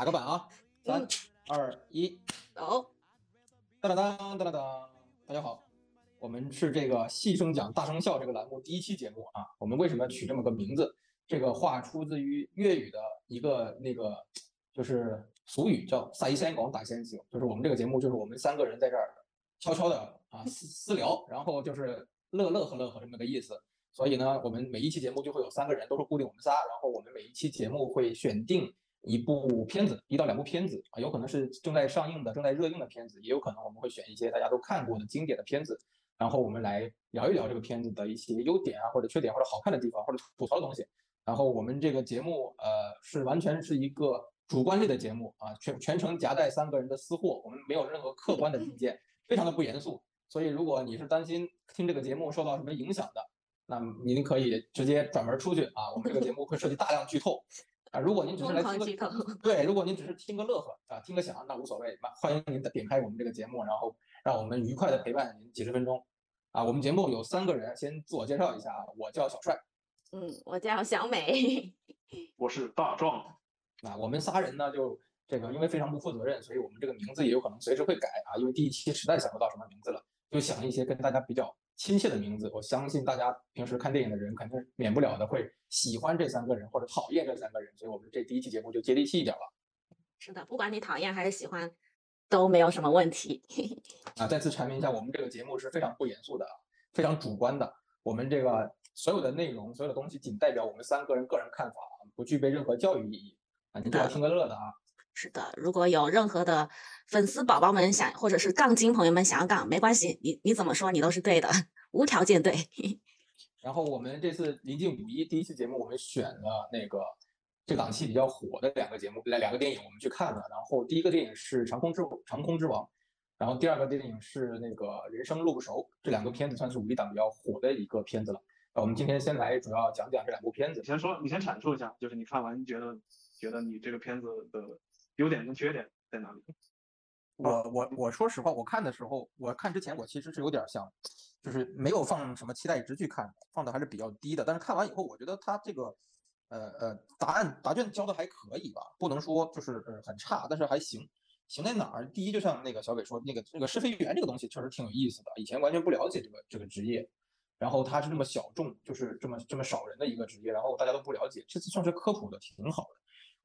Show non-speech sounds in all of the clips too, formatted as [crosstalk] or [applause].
打个板啊，三二一，走。当当当当当当，大家好，我们是这个细声讲大声笑这个栏目第一期节目啊。我们为什么取这么个名字？这个话出自于粤语的一个那个就是俗语，叫“撒一先广打先行”，就是我们这个节目就是我们三个人在这儿悄悄的啊私 [laughs] 私聊，然后就是乐乐呵乐呵这么个意思。所以呢，我们每一期节目就会有三个人，都是固定我们仨，然后我们每一期节目会选定。一部片子，一到两部片子啊，有可能是正在上映的、正在热映的片子，也有可能我们会选一些大家都看过的经典的片子，然后我们来聊一聊这个片子的一些优点啊，或者缺点，或者好看的地方，或者吐槽的东西。然后我们这个节目，呃，是完全是一个主观类的节目啊，全全程夹带三个人的私货，我们没有任何客观的意见，非常的不严肃。所以如果你是担心听这个节目受到什么影响的，那么您可以直接转门出去啊，我们这个节目会涉及大量剧透。啊，如果您只是来听个 [laughs] 对，如果您只是听个乐呵啊，听个响，那无所谓。欢迎您点开我们这个节目，然后让我们愉快的陪伴您几十分钟。啊，我们节目有三个人，先自我介绍一下啊，我叫小帅，嗯，我叫小美，[laughs] 我是大壮。啊，我们仨人呢，就这个因为非常不负责任，所以我们这个名字也有可能随时会改啊，因为第一期实在想不到什么名字了，就想一些跟大家比较。亲切的名字，我相信大家平时看电影的人肯定免不了的会喜欢这三个人或者讨厌这三个人，所以我们这第一期节目就接地气一点了。是的，不管你讨厌还是喜欢，都没有什么问题。[laughs] 啊，再次阐明一下，我们这个节目是非常不严肃的，非常主观的。我们这个所有的内容、所有的东西仅代表我们三个人个人看法，不具备任何教育意义啊，您就要听个乐的啊。是的，如果有任何的粉丝宝宝们想，或者是杠精朋友们想要杠，没关系，你你怎么说你都是对的，无条件对。[laughs] 然后我们这次临近五一第一期节目，我们选了那个这档期比较火的两个节目，来两个电影我们去看了。然后第一个电影是《长空之长空之王》，然后第二个电影是那个《人生路不熟》。这两个片子算是五一档比较火的一个片子了。我们今天先来主要讲讲这两部片子。你先说，你先阐述一下，就是你看完你觉得觉得你这个片子的。优点跟缺点在哪里？我我我说实话，我看的时候，我看之前我其实是有点想，就是没有放什么期待值去看，放的还是比较低的。但是看完以后，我觉得他这个，呃呃，答案答卷交的还可以吧，不能说就是呃很差，但是还行。行在哪儿？第一，就像那个小北说，那个那个试飞员这个东西确实挺有意思的，以前完全不了解这个这个职业，然后他是这么小众，就是这么这么少人的一个职业，然后大家都不了解，这次算是科普的挺好的。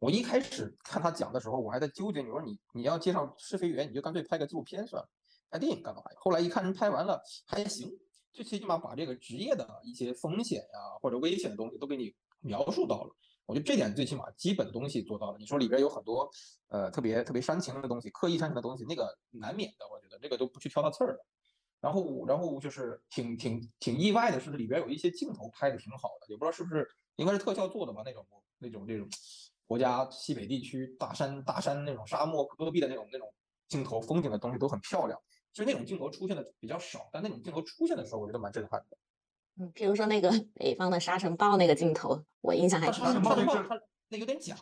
我一开始看他讲的时候，我还在纠结，你说你你要介绍试飞员，你就干脆拍个纪录片算了，拍电影干嘛呀？后来一看人拍完了还行，最起码把这个职业的一些风险呀或者危险的东西都给你描述到了。我觉得这点最起码基本的东西做到了。你说里边有很多呃特别特别煽情的东西，刻意煽情的东西，那个难免的，我觉得这个都不去挑他刺儿了。然后然后就是挺挺挺意外的是里边有一些镜头拍的挺好的，也不知道是不是应该是特效做的吧那种那种这种。国家西北地区大山大山那种沙漠戈壁的那种那种镜头风景的东西都很漂亮，其实那种镜头出现的比较少，但那种镜头出现的时候，我觉得蛮震撼的。嗯，比如说那个 [laughs] 北方的沙尘暴那个镜头，我印象还挺深。沙尘暴它那有点假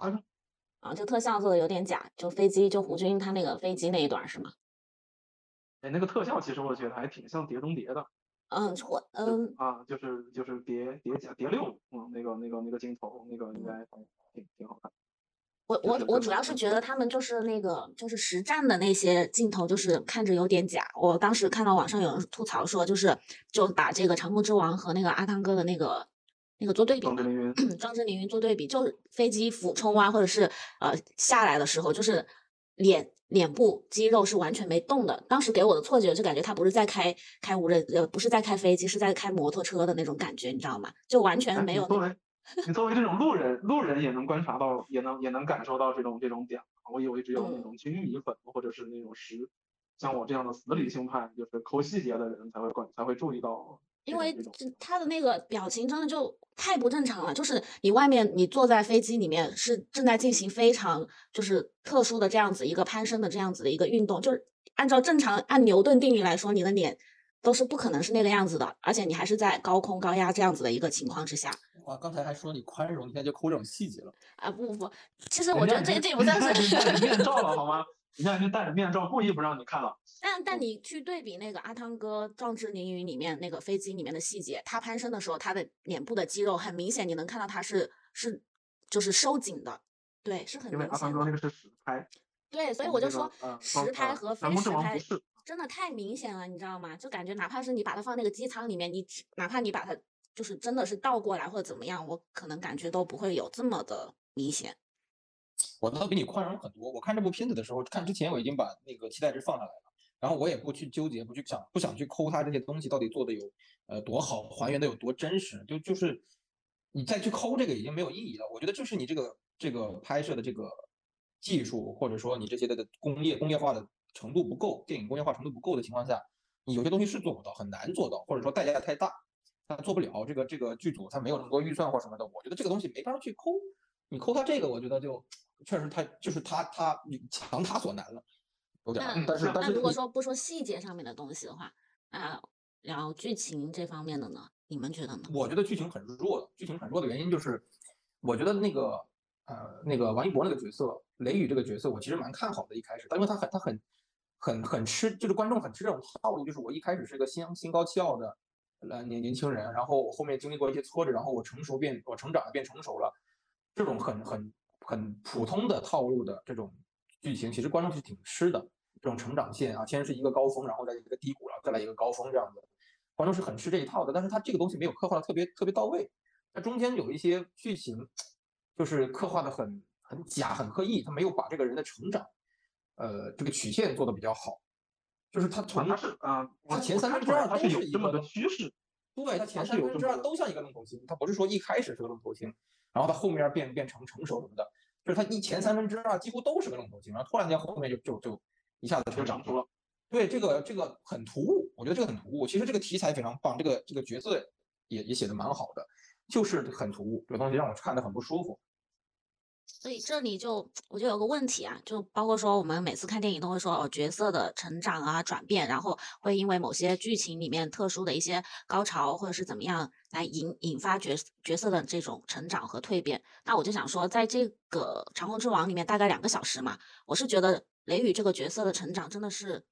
啊，就特效做的有点假，就飞机就胡军他那个飞机那一段是吗？哎，那个特效其实我觉得还挺像碟中谍的。嗯，错，嗯啊，就是就是叠叠甲叠六，嗯，那个那个那个镜头，那个应该挺挺好看。我我我主要是觉得他们就是那个就是实战的那些镜头，就是看着有点假。我当时看到网上有人吐槽说，就是就把这个长空之王和那个阿汤哥的那个那个做对比，壮志凌云，[clears throat] 壮志凌云做对比，就是飞机俯冲啊，或者是呃下来的时候，就是脸。脸部肌肉是完全没动的，当时给我的错觉就感觉他不是在开开无人，呃，不是在开飞机，是在开摩托车的那种感觉，你知道吗？就完全没有。作为你作为这种路人，路人也能观察到，也能也能感受到这种这种点。我以为只有那种军迷粉或者是那种实像我这样的死理性派，就是抠细节的人才会关才会注意到。因为这他的那个表情真的就太不正常了，就是你外面你坐在飞机里面是正在进行非常就是特殊的这样子一个攀升的这样子的一个运动，就是按照正常按牛顿定律来说，你的脸都是不可能是那个样子的，而且你还是在高空高压这样子的一个情况之下。哇，刚才还说你宽容，你现在就抠这种细节了啊？不不不，其实我觉得这这不算是 [laughs] 面罩了好吗？你现在是戴着面罩，故意不让你看了。但但你去对比那个阿汤哥《壮志凌云》里面那个飞机里面的细节，他攀升的时候，他的脸部的肌肉很明显，你能看到他是是就是收紧的，对，是很明显因为阿。汤哥那个是实拍，对，所以我就说呃实拍呃和非实拍真的太明显了，你知道吗？就感觉哪怕是你把它放那个机舱里面，你只哪怕你把它就是真的是倒过来或者怎么样，我可能感觉都不会有这么的明显。我倒比你宽容很多。我看这部片子的时候，看之前我已经把那个期待值放下来了，然后我也不去纠结，不去想，不想去抠它这些东西到底做的有呃多好，还原的有多真实，就就是你再去抠这个已经没有意义了。我觉得就是你这个这个拍摄的这个技术，或者说你这些的工业工业化的程度不够，电影工业化程度不够的情况下，你有些东西是做不到，很难做到，或者说代价太大，他做不了。这个这个剧组他没有那么多预算或什么的，我觉得这个东西没法去抠。你抠他这个，我觉得就确实他就是他他你强他所难了，有点儿。但是但如果说不说细节上面的东西的话，啊，然后剧情这方面的呢，你们觉得呢？我觉得剧情很弱，剧情很弱的原因就是，我觉得那个呃那个王一博那个角色，雷雨这个角色，我其实蛮看好的。一开始，但因为他很他很很很吃，就是观众很吃这种套路，就是我一开始是个心心高气傲的呃年年轻人，然后我后面经历过一些挫折，然后我成熟变我成长了变成熟了，这种很很很普通的套路的这种剧情，其实观众是挺吃的。这种成长线啊，先是一个高峰，然后再一个低谷，然后再来一个高峰这样子。观众是很吃这一套的，但是他这个东西没有刻画的特别特别到位，它中间有一些剧情就是刻画的很很假很刻意，他没有把这个人的成长，呃，这个曲线做的比较好，就是他从他是啊，我他前三分之二他是有这么个个趋势，对他前三分之二都像一个愣头青，他不是说一开始是个愣头青，然后他后面变变成成熟什么的，就是他一前三分之二几乎都是个愣头青，然后突然间后面就就就一下子就长出了。对这个这个很突兀，我觉得这个很突兀。其实这个题材非常棒，这个这个角色也也写的蛮好的，就是很突兀，这个东西让我看的很不舒服。所以这里就我就有个问题啊，就包括说我们每次看电影都会说哦角色的成长啊转变，然后会因为某些剧情里面特殊的一些高潮或者是怎么样来引引发角角色的这种成长和蜕变。那我就想说，在这个《长虹之王》里面大概两个小时嘛，我是觉得雷雨这个角色的成长真的是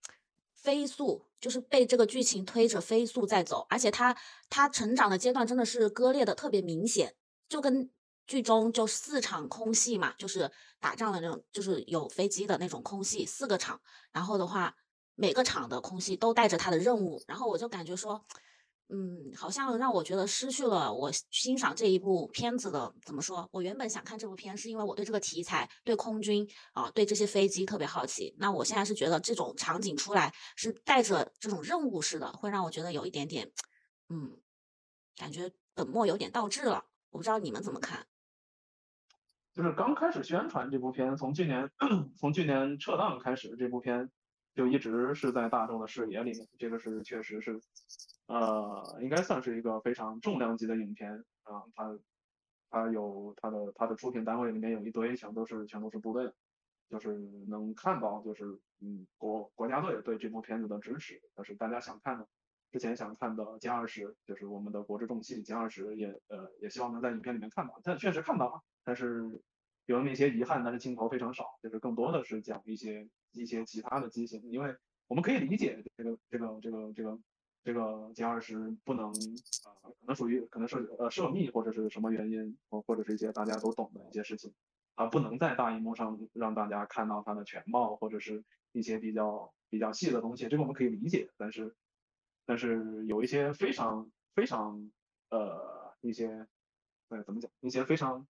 飞速，就是被这个剧情推着飞速在走，而且他他成长的阶段真的是割裂的特别明显，就跟剧中就四场空戏嘛，就是打仗的那种，就是有飞机的那种空戏，四个场，然后的话每个场的空戏都带着他的任务，然后我就感觉说。嗯，好像让我觉得失去了我欣赏这一部片子的怎么说？我原本想看这部片，是因为我对这个题材、对空军啊、对这些飞机特别好奇。那我现在是觉得这种场景出来是带着这种任务似的，会让我觉得有一点点，嗯，感觉本末有点倒置了。我不知道你们怎么看？就是刚开始宣传这部片，从去年 [clears throat] 从去年撤档开始，这部片就一直是在大众的视野里面，这个是确实是，呃，应该算是一个非常重量级的影片啊，它它有它的它的出品单位里面有一堆全都是全都是部队的，就是能看到就是嗯国国家队对这部片子的支持，但是大家想看的。之前想看的歼二十，就是我们的国之重器歼二十，也呃也希望能在影片里面看到，但确实看到了，但是有那么一些遗憾，但是镜头非常少，就是更多的是讲一些一些其他的机型，因为我们可以理解这个这个这个这个这个歼二十不能啊、可能属于可能是呃涉密或者是什么原因，或或者是一些大家都懂的一些事情，啊不能在大荧幕上让大家看到它的全貌或者是一些比较比较细的东西，这个我们可以理解，但是但是有一些非常非常呃一些呃怎么讲一些非常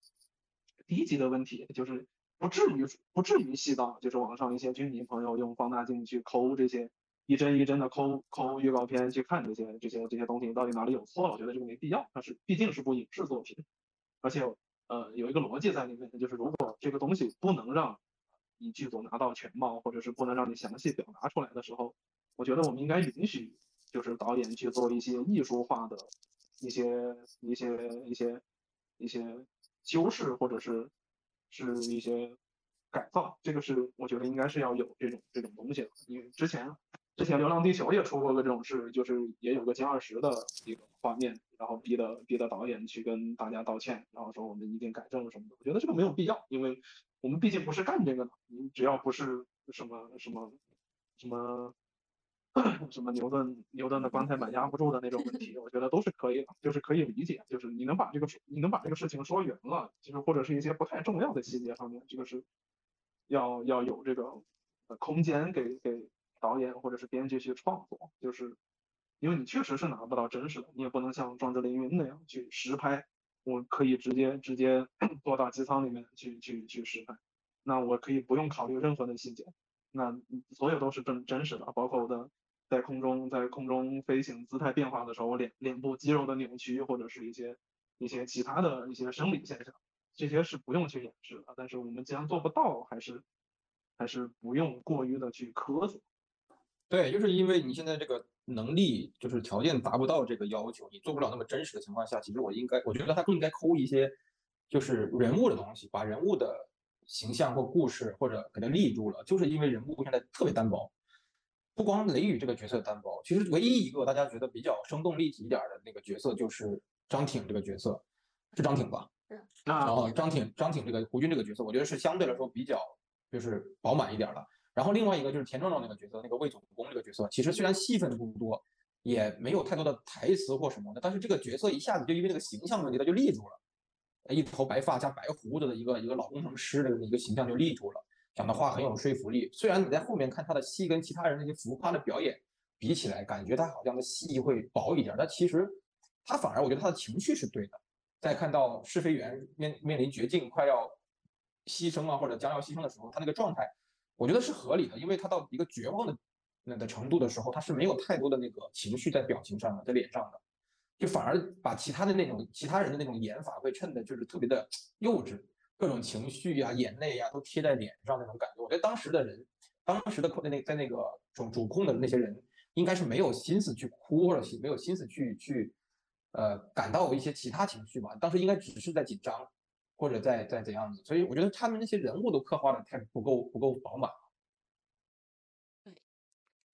低级的问题，就是不至于不至于细到就是网上一些军迷朋友用放大镜去抠这些一帧一帧的抠抠预告片去看这些这些这些东西到底哪里有错了，我觉得这个没必要，它是毕竟是部影视作品，而且呃有一个逻辑在里面，就是如果这个东西不能让你剧组拿到全貌，或者是不能让你详细表达出来的时候，我觉得我们应该允许。就是导演去做一些艺术化的一些一些一些一些修饰，或者是是一些改造，这个是我觉得应该是要有这种这种东西的。因为之前之前《流浪地球》也出过个这种事，就是也有个歼二十的一个画面，然后逼的逼的导演去跟大家道歉，然后说我们一定改正什么的。我觉得这个没有必要，因为我们毕竟不是干这个的，你只要不是什么什么什么。[clears throat] 什么牛顿牛顿的棺材板压不住的那种问题，我觉得都是可以的，就是可以理解，就是你能把这个你能把这个事情说圆了，其实或者是一些不太重要的细节上面，这个是要要有这个空间给给导演或者是编剧去创作，就是因为你确实是拿不到真实的，你也不能像壮志凌云那样去实拍，我可以直接直接 [clears throat] 坐到机舱里面去去去实拍，那我可以不用考虑任何的细节，那所有都是真真实的，包括我的。在空中，在空中飞行姿态变化的时候，脸脸部肌肉的扭曲，或者是一些一些其他的一些生理现象，这些是不用去掩饰的。但是我们既然做不到，还是还是不用过于的去苛责。对，就是因为你现在这个能力就是条件达不到这个要求，你做不了那么真实的情况下，其实我应该，我觉得他更应该抠一些就是人物的东西，把人物的形象或故事或者给他立住了。就是因为人物现在特别单薄。不光雷雨这个角色单薄，其实唯一一个大家觉得比较生动立体一点的那个角色就是张挺这个角色，是张挺吧？是。然后张挺，张挺这个胡军这个角色，我觉得是相对来说比较就是饱满一点的。然后另外一个就是田壮壮那个角色，那个魏总工这个角色，其实虽然戏份不多，也没有太多的台词或什么的，但是这个角色一下子就因为那个形象问题，他就立住了，一头白发加白胡子的一个一个老工程师的一个形象就立住了。讲的话很有说服力，虽然你在后面看他的戏跟其他人那些浮夸的表演比起来，感觉他好像的戏会薄一点，但其实他反而我觉得他的情绪是对的。在看到试飞员面面临绝境、快要牺牲啊或者将要牺牲的时候，他那个状态，我觉得是合理的，因为他到一个绝望的那的程度的时候，他是没有太多的那个情绪在表情上的，在脸上的，就反而把其他的那种其他人的那种演法会衬的就是特别的幼稚。各种情绪呀、眼泪呀，都贴在脸上那种感觉。我觉得当时的人，当时的控那在那个主主控的那些人，应该是没有心思去哭，或者是没有心思去去呃感到一些其他情绪吧。当时应该只是在紧张，或者在在怎样子。所以我觉得他们那些人物都刻画的太不够不够饱满。对，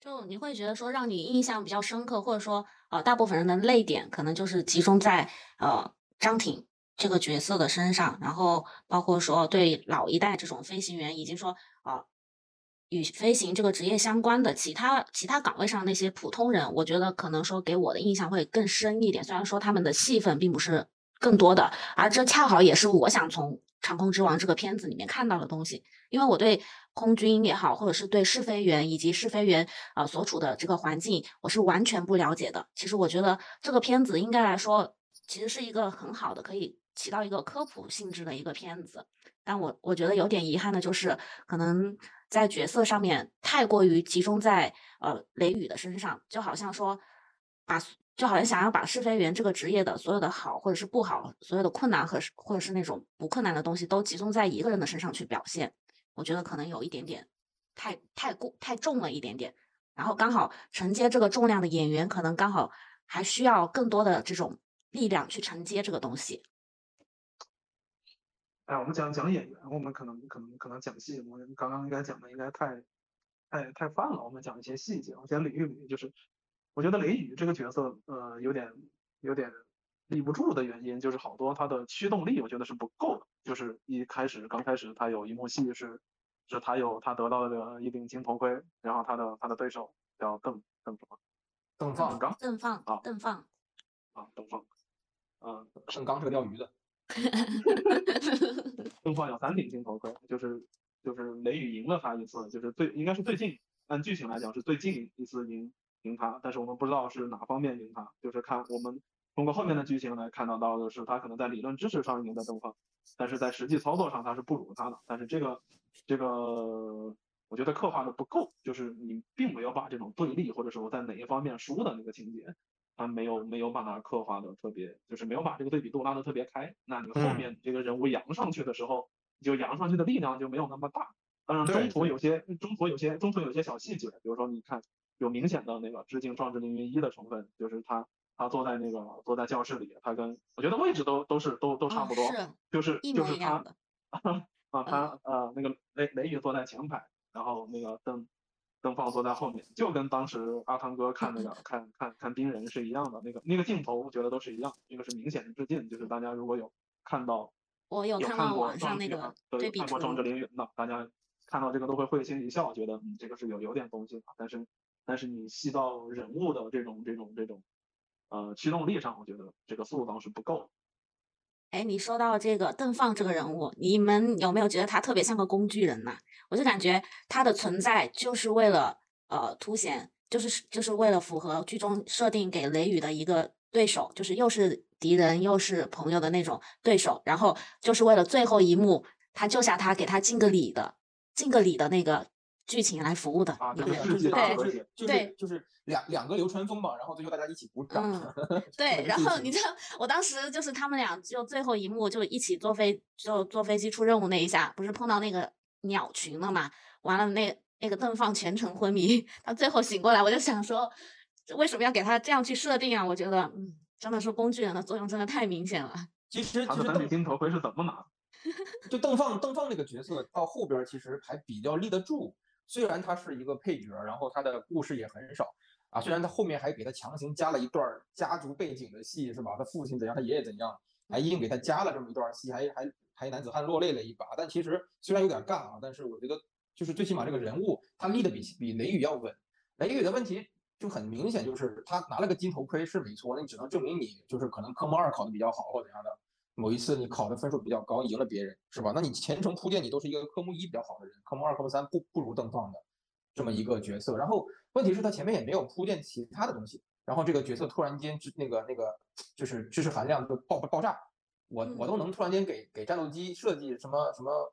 就你会觉得说让你印象比较深刻，或者说呃大部分人的泪点可能就是集中在呃张挺。这个角色的身上，然后包括说对老一代这种飞行员，以及说啊与飞行这个职业相关的其他其他岗位上那些普通人，我觉得可能说给我的印象会更深一点。虽然说他们的戏份并不是更多的，而这恰好也是我想从《长空之王》这个片子里面看到的东西。因为我对空军也好，或者是对试飞员以及试飞员啊所处的这个环境，我是完全不了解的。其实我觉得这个片子应该来说，其实是一个很好的可以。起到一个科普性质的一个片子，但我我觉得有点遗憾的就是，可能在角色上面太过于集中在呃雷雨的身上，就好像说把就好像想要把试飞员这个职业的所有的好或者是不好，所有的困难和或者是那种不困难的东西都集中在一个人的身上去表现，我觉得可能有一点点太太过太重了一点点，然后刚好承接这个重量的演员可能刚好还需要更多的这种力量去承接这个东西。哎，我们讲讲演员，我们可能可能可能讲戏，我们刚刚应该讲的应该太太太泛了。我们讲一些细节，我先捋一捋，就是我觉得雷雨这个角色，呃，有点有点立不住的原因，就是好多他的驱动力，我觉得是不够的。就是一开始刚开始他有一幕戏是是他有他得到了一顶金头盔，然后他的他的对手叫邓邓什么？邓放刚？邓放啊？邓放啊？邓放？嗯，邓刚是个钓鱼的。[laughs] 邓放有三顶金头盔，就是就是雷雨赢了他一次，就是最应该是最近按剧情来讲是最近一次赢赢他，但是我们不知道是哪方面赢他，就是看我们通过后面的剧情来看到到的是他可能在理论知识上赢的邓方，但是在实际操作上他是不如他的，但是这个这个我觉得刻画的不够，就是你并没有把这种对立或者说在哪一方面输的那个情节。他没有没有把它刻画的特别，就是没有把这个对比度拉的特别开。那你后面这个人物扬上去的时候，就扬上去的力量就没有那么大。当然中途有些中途有些中途有些小细节，比如说你看有明显的那个致敬《壮志凌云一》的成分，就是他他坐在那个坐在教室里，他跟我觉得位置都都是都都差不多，就是就是他 [laughs] 啊他呃那个雷雷雨坐在前排，然后那个邓。邓放坐在后面，就跟当时阿汤哥看那个看看看冰人是一样的，那个那个镜头我觉得都是一样，一个是明显的致敬，就是大家如果有看到，我有看过网上那个对比看过壮志凌云的，大家看到这个都会会心一笑，觉得嗯这个是有有点东西的，但是但是你细到人物的这种这种这种呃驱动力上，我觉得这个塑造是不够的。哎，你说到这个邓放这个人物，你们有没有觉得他特别像个工具人呢？我就感觉他的存在就是为了呃凸显，就是就是为了符合剧中设定给雷雨的一个对手，就是又是敌人又是朋友的那种对手，然后就是为了最后一幕他救下他，给他敬个礼的敬个礼的那个剧情来服务的，啊，对和谐，就是对就是两两个流川枫嘛，然后最后大家一起鼓掌。[laughs] 嗯对，然后你知道，我当时就是他们俩就最后一幕就一起坐飞就坐飞机出任务那一下，不是碰到那个鸟群了嘛？完了那那个邓放全程昏迷，[laughs] 他最后醒过来，我就想说，为什么要给他这样去设定啊？我觉得，嗯，真的是工具人的作用真的太明显了。[laughs] 其实他的三其实邓金头盔是怎么拿？就邓放邓放那个角色到后边其实还比较立得住，虽然他是一个配角，然后他的故事也很少啊，虽然他后面还给他强行加了一段家族背景的戏是吧？他父亲怎样，他爷爷怎样，还硬给他加了这么一段戏，还还还男子汉落泪了一把。但其实虽然有点尬啊，但是我觉得就是最起码这个人物他立的比比雷雨要稳。雷雨的问题就很明显，就是他拿了个金头盔是没错，那你只能证明你就是可能科目二考的比较好或怎样的。某一次你考的分数比较高，赢了别人，是吧？那你前程铺垫你都是一个科目一比较好的人，科目二、科目三不不如邓放的这么一个角色。然后问题是，他前面也没有铺垫其他的东西，然后这个角色突然间知那个那个就是知识含量就爆爆炸，我我都能突然间给给战斗机设计什么什么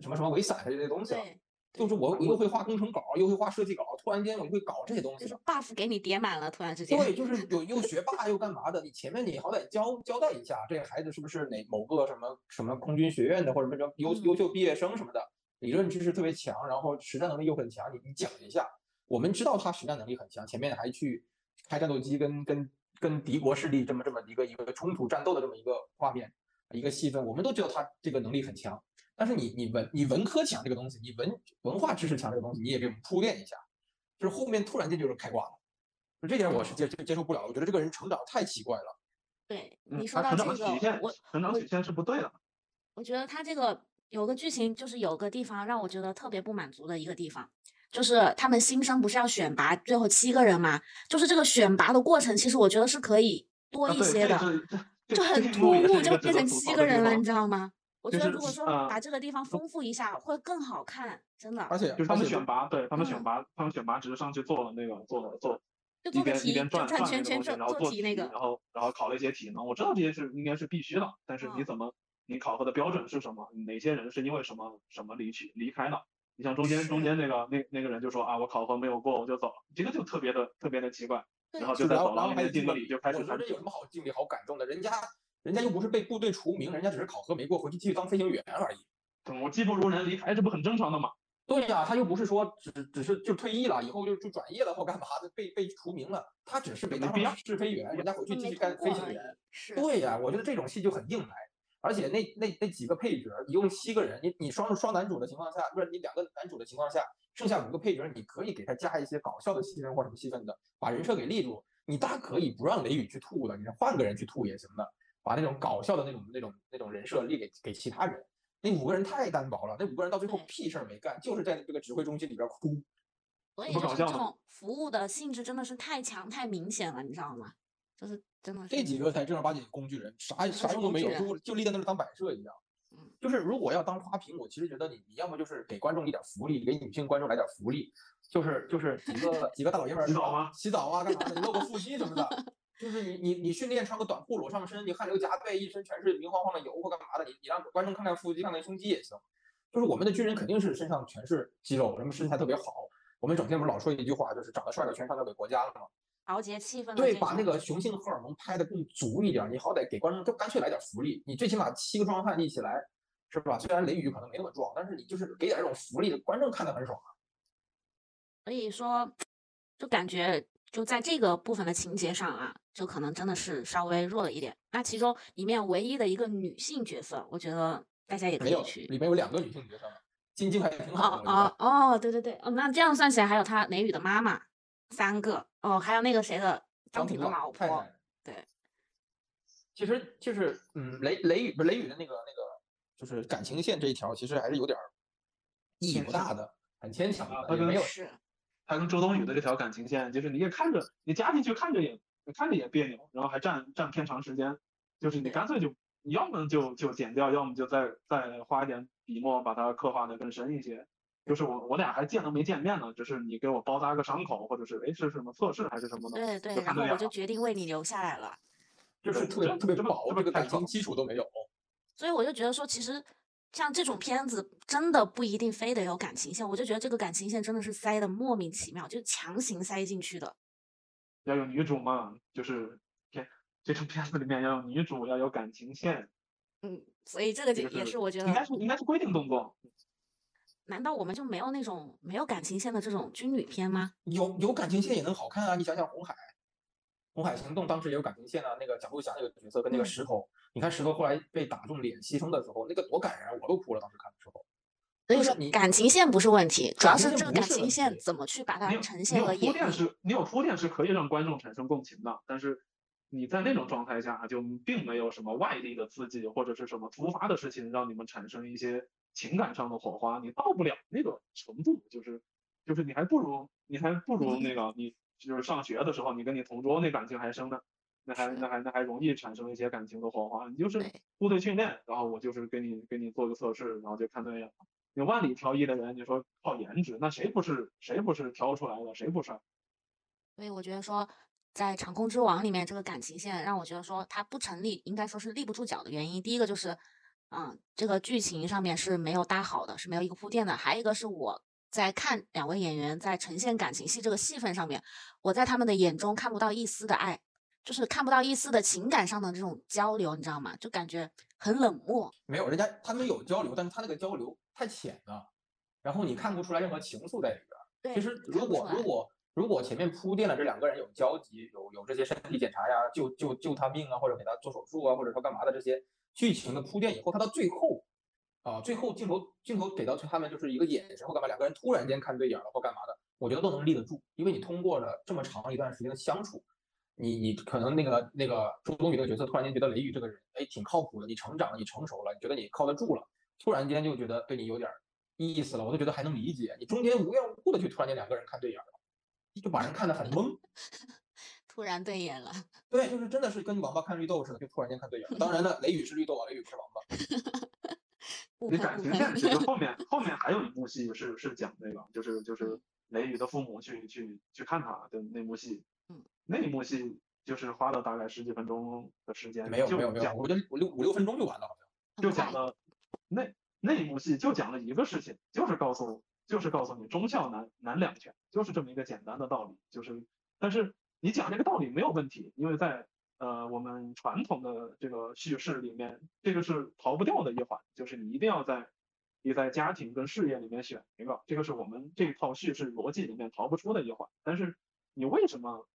什么什么维 [laughs] 伞这些东西了，对，就是我我又会画工程稿，又会画设计稿，突然间我就会搞这些东西就是。buff 给你叠满了，突然之间。对，就是 [laughs] 有又学霸又干嘛的，你前面你好歹交交代一下，这个孩子是不是哪某个什么什么空军学院的，或者什么优优秀毕业生什么的，理论知识特别强，然后实战能力又很强，你你讲一下。我们知道他实战能力很强，前面还去开战斗机跟跟跟敌国势力这么这么一个一个冲突战斗的这么一个画面一个戏份，我们都知道他这个能力很强。但是你你文你文科强这个东西，你文文化知识强这个东西，你也给我们铺垫一下，就是后面突然间就是开挂了。就这点我是接接接受不了，我觉得这个人成长太奇怪了。对，嗯你说到这个长曲线，，我成长曲线是不对的。我觉得他这个有个剧情，就是有个地方让我觉得特别不满足的一个地方，就是他们新生不是要选拔最后七个人嘛？就是这个选拔的过程，其实我觉得是可以多一些的，就很突兀，就变成七个人了，你知道吗？我觉得如果说呃把这个地方丰富一下，会更好看，真的。而且就是他们选拔，对他们选嗯拔，他们选拔只是上去做了那个做了做一就做题，边一边转转转那个圈圈做东西，然后做做题那个，然后然后考了一些体能。我知道这些是应该是必须的，但是你嗯怎么你考核的标准是什么？哪些人是因为什么什么离去离开的？你像中间中间那个那那个人就说啊，我考核没有过我就走了，这个就特别的特别的奇怪。然后就在走廊里然后还有敬个面敬个礼，就开我始弹琴说这有什么好敬礼好感动的？人家人家又不是被部队除名，人家只是考核没过，回去继续当飞行员而已。我技不如人离开，这不很正常的吗？对呀、他又不是说只只是就退役了，以后就就转业了或干嘛的，被被除名了，他只是被当没必要成试飞员，人家回去继续干飞行员。是，对呀、我觉得这种戏就很硬来，而且那那那几个配角，一共七个人，你你双双男主的情况下，不是你两个男主的情况下，剩下五个配角，你可以给他加一些搞笑的戏份或什么戏份的，把人设给立住。你大可以不让雷雨去吐的，你换个人去吐也行的，把那种搞笑的那种那种那种人设立给给其他人。那五个人太单薄了，那五个人到最后屁事儿没干，就是在这个指挥中心里边哭。所以就是这种服务的性质真的是太强太明显了，你知道吗？就是真的是这几个才正儿八经工具人，啥啥用都没有，就就立在那儿当摆设一样。嗯就是如果要当花瓶，我其实觉得你你要么就是给观众一点福利，给女性观众来点福利，就是就是几个 [laughs] 几个大老爷们儿洗澡吗洗澡啊，干嘛的？露个腹肌什么的，就是你你你训练穿个短裤裸上身，你汗流浃背，一身全是明晃晃的油或干嘛的，你你让观众看看腹肌，看看胸肌也行。就是我们的军人肯定是身上全是肌肉，什么身材特别好。我们整天不是老说一句话，就是长得帅的全上交给国家了吗？调节气氛对，把那个雄性荷尔蒙拍得更足一点儿，你好歹给观众就干脆来点福利。你最起码七个壮汉一起来，是吧？虽然雷雨可能没那么壮，但是你就是给点这种福利，观众看得很爽啊。所以说，就感觉就在这个部分的情节上啊，就可能真的是稍微弱了一点。那其中里面唯一的一个女性角色，我觉得大家也可没有，以去。里面有两个女性角色嘛，晶晶还挺好哦的，哦哦，对对对，哦，那这样算起来还有他雷雨的妈妈三个哦，还有那个谁的张挺挺的老婆，太太。对，其实就是嗯，雷雷雨不是雷雨的那个那个，就是感情线这一条，其实还是有点儿意义不大的，很牵强的，没有是他跟周冬雨的这条感情线，就是你也看着，你加进去看着也看着也别扭，然后还占占偏长时间，就是你干脆就你要么就就剪掉，要么就再再花一点笔墨把它刻画的更深一些。就是我我俩还见都没见面呢，只是你给我包扎个伤口，或者是哎是什么测试还是什么的，对对，就然后我就决定为你留下来了。就是特别特别薄，这个感情基础都没有。所以我就觉得说，其实像这种片子，真的不一定非得有感情线。我就觉得这个感情线真的是塞的莫名其妙，就是强行塞进去的。要有女主嘛，就是片这种片子里面要有女主，要有感情线，嗯，所以这个这个就也是我觉得应该，是应该是规定动作。难道我们就没有那种没有感情线的这种军旅片吗？有有感情线也能好看啊！你想想《红海》，《红海行动》当时也有感情线啊。那个蒋璐霞那个角色跟那个嗯石头，你看石头后来被打中脸牺牲的时候，那个多感人啊，我都哭了。当时看的时候，所以说你感情线不是问题，主要是这个感情线怎么去把它呈现和演绎。铺垫是，你有铺垫是可以让观众产生共情的，但是你在那种状态下就并没有什么外力的刺激或者是什么突发的事情让你们产生一些情感上的火花，你到不了那个程度，就是就是你还不如你还不如那个你就是上学的时候，你跟你同桌那感情还深呢。那还那还那还容易产生一些感情的火花。你就是部队训练，然后我就是给你给你做个测试，然后就看对眼了。你万里挑一的人，你说靠颜值，那谁不是谁不是挑出来的？谁不是？所以我觉得说，在《长空之王》里面，这个感情线让我觉得说它不成立，应该说是立不住脚的原因。第一个就是，嗯，这个剧情上面是没有搭好的，是没有一个铺垫的。还有一个是我在看两位演员在呈现感情戏这个戏份上面，我在他们的眼中看不到一丝的爱，就是看不到一丝的情感上的这种交流，你知道吗？就感觉很冷漠。没有人家他们有交流，但是他那个交流太浅了，然后你看不出来任何情愫在里边其实如果如果如果前面铺垫了这两个人有交集，有有这些身体检查呀，救救救他命啊，或者给他做手术啊，或者说干嘛的这些剧情的铺垫以后，他到最后啊，最后镜头镜头给到他们就是一个眼神或干嘛，两个人突然间看对眼了或干嘛的，我觉得都能立得住，因为你通过了这么长一段时间的相处。你你可能那个那个周冬雨这个角色突然间觉得雷雨这个人哎挺靠谱的，你成长了，你成熟了，你觉得你靠得住了，突然间就觉得对你有点儿意思了，我都觉得还能理解。你中间无缘无故的就突然间两个人看对眼了，就把人看得很懵。[laughs] 突然对眼了。对，就是真的是跟王八看绿豆似的，就突然间看对眼了。当然了，雷雨是绿豆啊，雷雨不是王八。[laughs] 你感情线 [laughs] 其。实后面后面还有一幕戏是是讲那个，就是就是雷雨的父母去去去看他的那幕戏，嗯，那一幕戏就是花了大概十几分钟的时间，就没有没有没有，讲我觉得五六五六分钟就完了，好像。就讲了那那一幕戏就讲了一个事情，就是告诉就是告诉你忠孝难难两全，就是这么一个简单的道理。就是但是你讲这个道理没有问题，因为在呃我们传统的这个叙事里面，这个是逃不掉的一环，就是你一定要在你在家庭跟事业里面选一个，这个是我们这套叙事逻辑里面逃不出的一环。但是你为什么？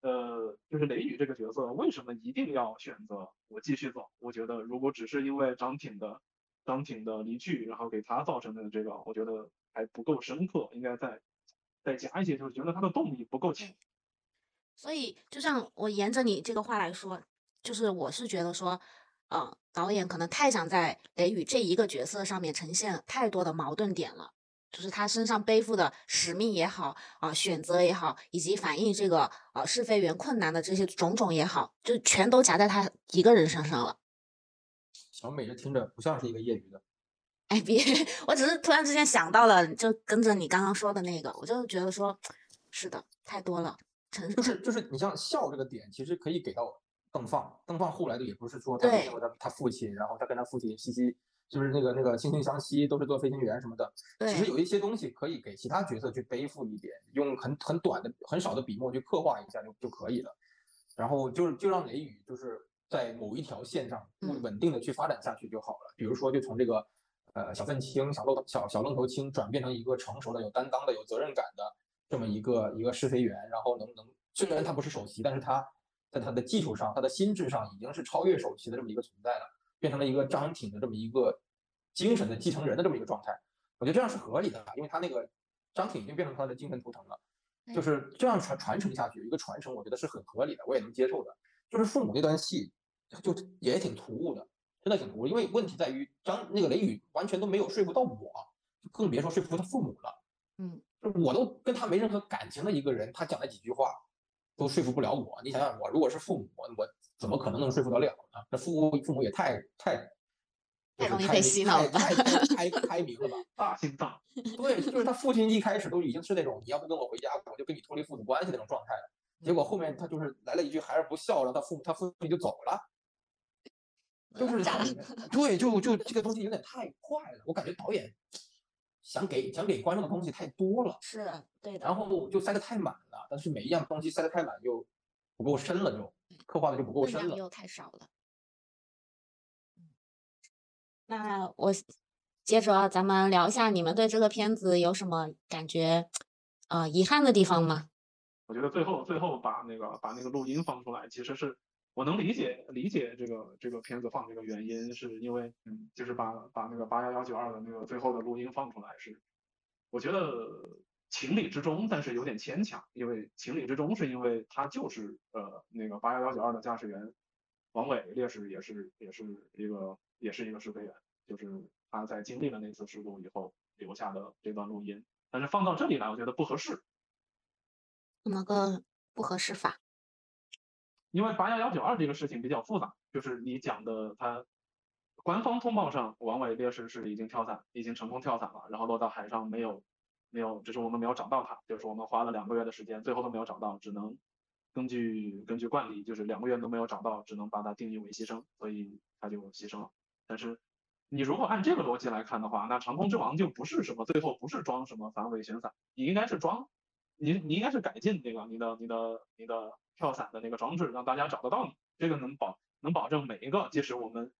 呃，就是雷雨这个角色，为什么一定要选择我继续走？我觉得如果只是因为张挺的张挺的离去，然后给他造成的这个，我觉得还不够深刻，应该再再加一些，就是觉得他的动力不够强。所以，就像我沿着你这个话来说，就是我是觉得说，呃，导演可能太想在雷雨这一个角色上面呈现太多的矛盾点了，就是他身上背负的使命也好，啊、选择也好，以及反映这个呃试飞员困难的这些种种也好，就全都夹在他一个人身上了。小美这听着不像是一个业余的，哎，别，我只是突然之间想到了，就跟着你刚刚说的那个，我就觉得说，是的，太多了，陈就是就是你像笑这个点，其实可以给到邓放。邓放后来的也不是说他没对见过他他父亲，然后他跟他父亲息息就是那个那个惺惺相惜，都是做飞行员什么的。其实对有一些东西可以给其他角色去背负一点，用很很短的、很少的笔墨去刻画一下就就可以了。然后就是就让雷雨就是在某一条线上嗯稳定的去发展下去就好了。比如说，就从这个呃小愤青、小愣小小愣头青转变成一个成熟的、有担当的、有责任感的这么一个一个试飞员，然后能能虽然他不是首席，但是他在他的技术上、他的心智上已经是超越首席的这么一个存在了，变成了一个张挺的这么一个精神的继承人的这么一个状态。我觉得这样是合理的，因为他那个张挺已经变成他的精神图腾了。就是这样传传承下去，有一个传承，我觉得是很合理的，我也能接受的。就是父母那段戏，就也挺突兀的，真的挺突兀。因为问题在于张那个雷雨完全都没有说服到我，更别说说服他父母了。嗯，就我都跟他没任何感情的一个人，他讲了几句话都说服不了我。你想想，我如果是父母，我怎么可能能说服得了呢？这父母父母也太太太容易被洗脑了，太太开开明了吧？[laughs] 大心大。对，就是他父亲一开始都已经是那种你要不跟我回家，我就跟你脱离父子关系那种状态了。结果后面他就是来了一句还是不孝，然后他父母他父亲就走了。就是对，就就这个东西有点太快了，我感觉导演想给想给观众的东西太多了，是对的，然后就塞得太满了，但是每一样东西塞得太满又不够深了，就刻画的就不够深了，又太少了。那我接着咱们聊一下，你们对这个片子有什么感觉？呃，遗憾的地方吗？我觉得最后最后把那个把那个录音放出来，其实是。我能理解理解这个这个片子放这个原因，是因为嗯，就是把把那个八幺幺九二的那个最后的录音放出来，是我觉得情理之中，但是有点牵强。因为情理之中，是因为他就是呃那个八幺幺九二的驾驶员王伟烈士也是也是一个也是一个试飞员，就是他在经历了那次事故以后留下的这段录音，但是放到这里来，我觉得不合适。怎么个不合适法？因为八幺幺九二这个事情比较复杂，就是你讲的，他官方通报上王伟烈士是已经跳伞，已经成功跳伞了，然后落到海上没有没有，只是我们没有找到它，就是我们花了两个月的时间，最后都没有找到，只能根据根据惯例，就是两个月都没有找到，只能把它定义为牺牲，所以他就牺牲了。但是你如果按这个逻辑来看的话，那长空之王就不是什么最后不是装什么反尾旋伞，你应该是装，你你应该是改进那个你的你的你的。跳伞的那个装置，让大家找得到你，这个能保能保证每一个，即使我们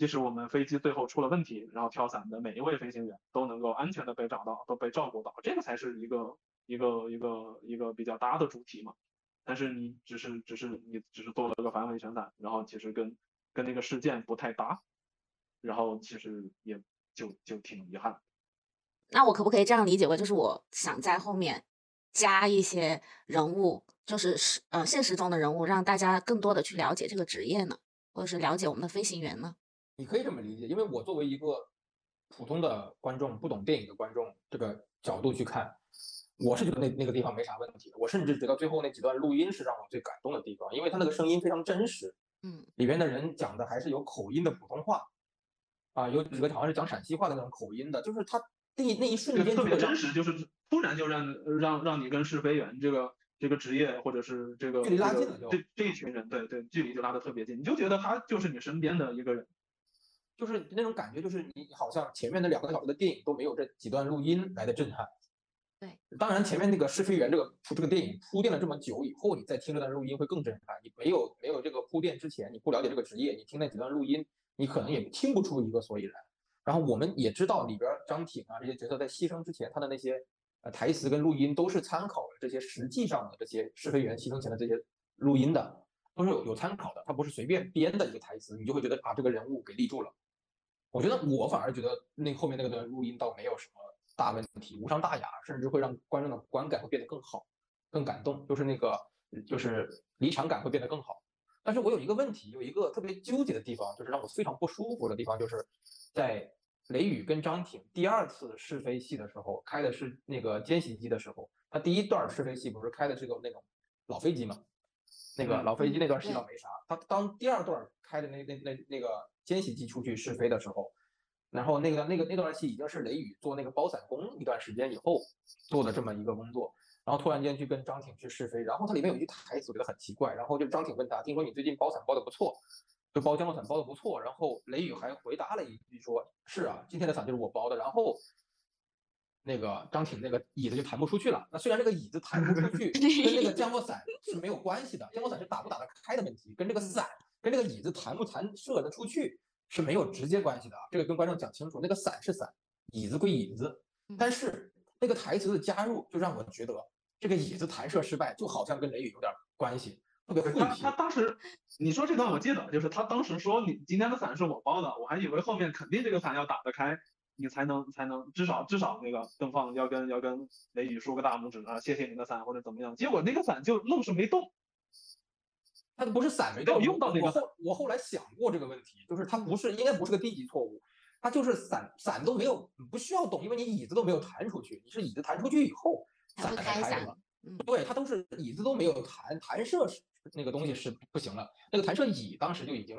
即使我们飞机最后出了问题，然后跳伞的每一位飞行员都能够安全的被找到，都被照顾到，这个才是一个一个一个一个比较大的主题嘛。但是你只是只是你只是做了个反尾旋伞，然后其实跟跟那个事件不太搭，然后其实也就就挺遗憾。那我可不可以这样理解为，就是我想在后面加一些人物？就是是呃现实中的人物，让大家更多的去了解这个职业呢，或者是了解我们的飞行员呢？你可以这么理解，因为我作为一个普通的观众，不懂电影的观众，这个角度去看，我是觉得那那个地方没啥问题的。我甚至觉得最后那几段录音是让我最感动的地方，因为他那个声音非常真实，嗯，里边的人讲的还是有口音的普通话，啊，有几个好像是讲陕西话的那种口音的，就是他那那一瞬间特别真实，就是突然就让让让你跟试飞员这个。这个职业或者是这个距离拉近了就，这这一群人，对对，距离就拉得特别近，你就觉得他就是你身边的一个人，就是那种感觉，就是你好像前面那两个小时的电影都没有这几段录音来的震撼。对，当然前面那个试飞员这个这个电影铺垫了这么久以后，你再听这段录音会更震撼。你没有没有这个铺垫之前，你不了解这个职业，你听那几段录音，你可能也听不出一个所以然。然后我们也知道里边张挺啊这些角色在牺牲之前，他的那些。呃，台词跟录音都是参考了这些实际上的这些试飞员牺牲前的这些录音的，都是有有参考的，他不是随便编的一个台词，你就会觉得啊，这个人物给立住了。我觉得我反而觉得那后面那个段录音倒没有什么大问题，无伤大雅，甚至会让观众的观感会变得更好，更感动，就是那个就是离场感会变得更好。但是我有一个问题，有一个特别纠结的地方，就是让我非常不舒服的地方，就是在。雷雨跟张挺第二次试飞戏的时候，开的是那个歼袭机的时候，他第一段试飞戏不是开的是个那种老飞机嘛？那个老飞机那段戏倒没啥，他当第二段开的那那那那个歼习机出去试飞的时候，然后那个那个那段戏已经是雷雨做那个包伞工一段时间以后做的这么一个工作，然后突然间去跟张挺去试飞，然后它里面有一句台词我觉得很奇怪，然后就张挺问他，听说你最近包伞包的不错。就包降落伞包的不错，然后雷雨还回答了一句说：“是啊，今天的伞就是我包的。”然后那个张挺那个椅子就弹不出去了。那虽然这个椅子弹不出去，[laughs] 跟那个降落伞是没有关系的，降落伞是打不打得开的问题，跟这个伞跟这个椅子弹不弹射得出去是没有直接关系的啊。这个跟观众讲清楚，那个伞是伞，椅子归椅子。但是那个台词的加入就让我觉得这个椅子弹射失败就好像跟雷雨有点关系。他他当时你说这段我记得，就是他当时说你今天的伞是我包的，我还以为后面肯定这个伞要打得开，你才能才能至少至少那个邓放要跟要跟雷雨竖个大拇指啊，谢谢你的伞或者怎么样，结果那个伞就愣是没动，他不是伞没到，用到那个。我后我后来想过这个问题，就是它不是应该不是个低级错误，它就是伞伞都没有不需要动，因为你椅子都没有弹出去，你是椅子弹出去以后伞才开的嘛。对，它都是椅子都没有弹弹射是那个东西是不行了，那个弹射椅当时就已经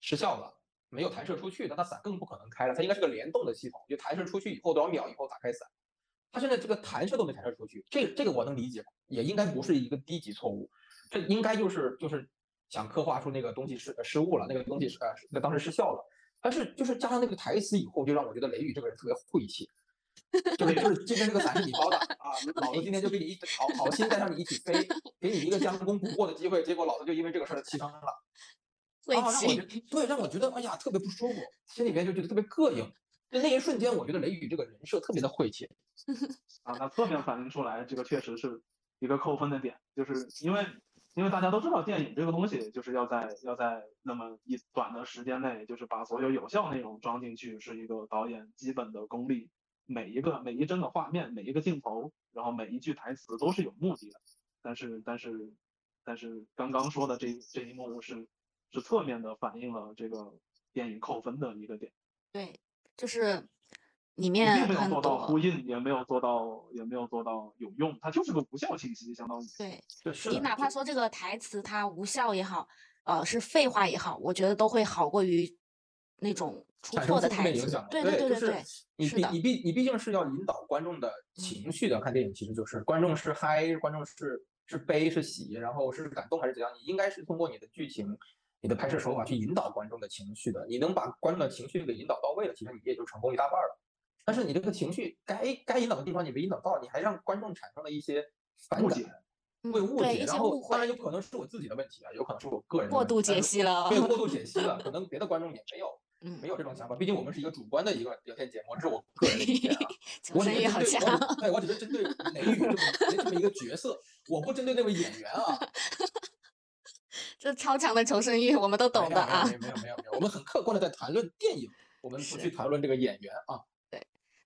失效了，没有弹射出去，那它伞更不可能开了，它应该是个联动的系统，就弹射出去以后多少秒以后打开伞。它现在这个弹射都没弹射出去，这这个我能理解，也应该不是一个低级错误，这应该就是就是想刻画出那个东西失失误了，那个东西是呃那当时失效了。但是就是加上那个台词以后，就让我觉得雷雨这个人特别晦气，就是就是今天这个伞是你包的啊，老子今天就给你一好好心带上你一起飞，给你一个将功补过的机会，结果老子就因为这个事儿牺牲了，晦气，对，让我觉得哎呀特别不舒服，心里面就觉得特别膈应。就那一瞬间，我觉得雷雨这个人设特别的晦气 [laughs] 啊，那侧面反映出来，这个确实是一个扣分的点，就是因为因为大家都知道，电影这个东西就是要在要在那么一短的时间内，就是把所有有效内容装进去，是一个导演基本的功力。每一个每一帧的画面，每一个镜头，然后每一句台词都是有目的的。但是但是但是刚刚说的这这一幕是是侧面的反映了这个电影扣分的一个点。对。就是里面并没有做到呼应，也没有做到，也没有做到有用，它就是个无效信息，相当于。对，你哪怕说这个台词它无效也好，呃，是废话也好，我觉得都会好过于那种出错的台词。对对对对对，你毕你毕你毕竟是要引导观众的情绪的，看电影其实就是观众是嗨，观众是是悲是喜，然后是感动还是怎样，你应该是通过你的剧情。你的拍摄手法去引导观众的情绪的，你能把观众的情绪给引导到位了，其实你也就成功一大半了。但是你这个情绪该该引导的地方你没引导到，你还让观众产生了一些误解，会误解，然后当然有可能是我自己的问题啊，有可能是我个人过度解析了，对，过 [laughs] 度解析了，可能别的观众也没有，[laughs] 嗯，没有这种想法。毕竟我们是一个主观的一个聊天节目，这是我个人的意见啊。[laughs] 我只是针对，对我只是针对雷雨这么这么一个角色，我不针对那位演员啊。这超强的求生欲，我们都懂的啊。没有没有没有没有，我们很客观的在谈论电影，我们不去谈论这个演员啊。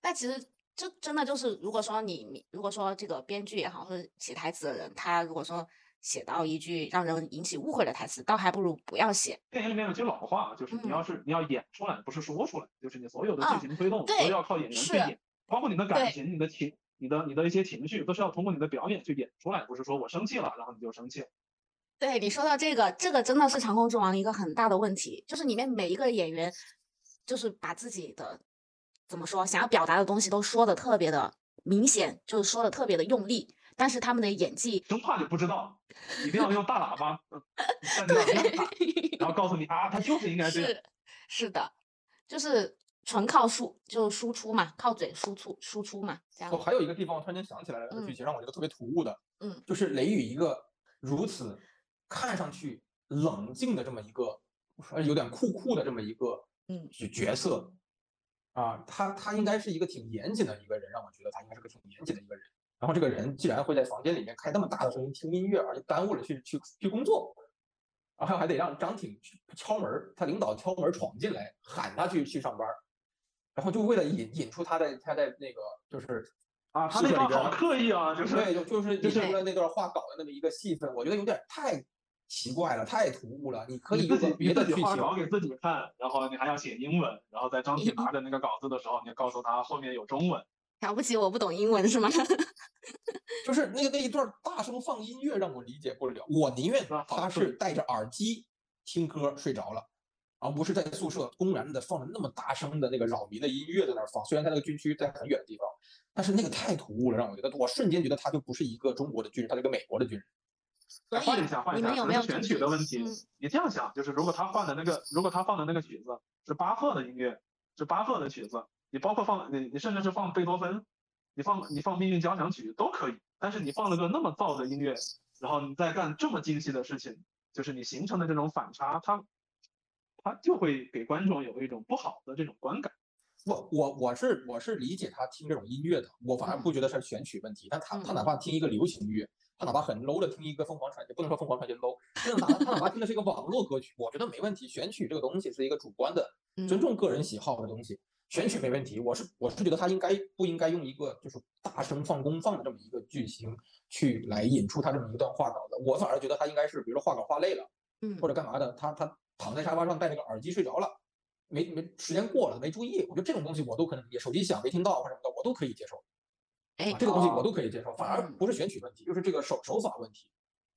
对，那其实这真的就是，如果说你你如果说这个编剧也好，或者写台词的人，他如果说写到一句让人引起误会的台词，倒还不如不要写。电影里面有句老话，就是你要是你要演出来，不是说出来，就是你所有的剧情推动都要靠演员去演，包括你的感情、你的情、你的你的一些情绪，都是要通过你的表演去演出来，不是说我生气了，然后你就生气了。对你说到这个，这个真的是《长空之王》一个很大的问题，就是里面每一个演员，就是把自己的怎么说想要表达的东西都说的特别的明显，就是说的特别的用力，但是他们的演技生怕你不知道，一定要用大喇叭，[laughs] 对，然后告诉你啊，他就是应该这样。是是的，就是纯靠输，就输出嘛，靠嘴输出输出嘛，这样。我还有一个地方，我突然间想起来了，剧情让我觉得特别突兀的，嗯，就是雷雨一个如此。看上去冷静的这么一个，呃，有点酷酷的这么一个，嗯，角色，啊，他他应该是一个挺严谨的一个人，让我觉得他应该是个挺严谨的一个人。然后这个人既然会在房间里面开那么大的声音听音乐，而且耽误了去去去工作，然后还得让张挺去敲门，他领导敲门闯进来喊他去去上班，然后就为了引引出他在他在那个就是啊，他那段好刻意啊，就是对，就就是就是为了那段话稿的那么一个戏份，我觉得有点太。奇怪了，太突兀了。你可以自己别的剧情稿给自己看，然后你还要写英文，然后在张挺拿着那个稿子的时候，你告诉他后面有中文。了不起，我不懂英文是吗？[laughs] 就是那个那一段大声放音乐让我理解不了。我宁愿他是戴着耳机听歌睡着了，而不是在宿舍公然的放着那么大声的那个扰民的音乐在那儿放。虽然他那个军区在很远的地方，但是那个太突兀了，让我觉得我瞬间觉得他就不是一个中国的军人，他是一个美国的军人。换一下，换一下，可能选曲的问题。你这样想，就是如果他换的那个，如果他放的那个曲子是巴赫的音乐，是巴赫的曲子，你包括放你，你甚至是放贝多芬，你放你放命运交响曲都可以。但是你放了个那么燥的音乐，然后你再干这么精细的事情，就是你形成的这种反差，它它就会给观众有一种不好的这种观感。我我我是我是理解他听这种音乐的，我反而不觉得是选曲问题。但他他哪怕听一个流行乐。他哪怕很 low 的听一个凤凰传奇，不能说凤凰传奇 low，他哪怕他哪怕听的是一个网络歌曲，我觉得没问题。选曲这个东西是一个主观的，尊重个人喜好的东西，选曲没问题。我是我是觉得他应该不应该用一个就是大声放功放的这么一个剧情去来引出他这么一段话稿的。我反而觉得他应该是，比如说画稿画累了，嗯，或者干嘛的，他他躺在沙发上戴那个耳机睡着了，没没时间过了没注意，我觉得这种东西我都可能理解，手机响没听到或者什么的我都可以接受，哎啊，这个东西哦我都可以接受，反而嗯不是选取问题，就是这个手手法问题。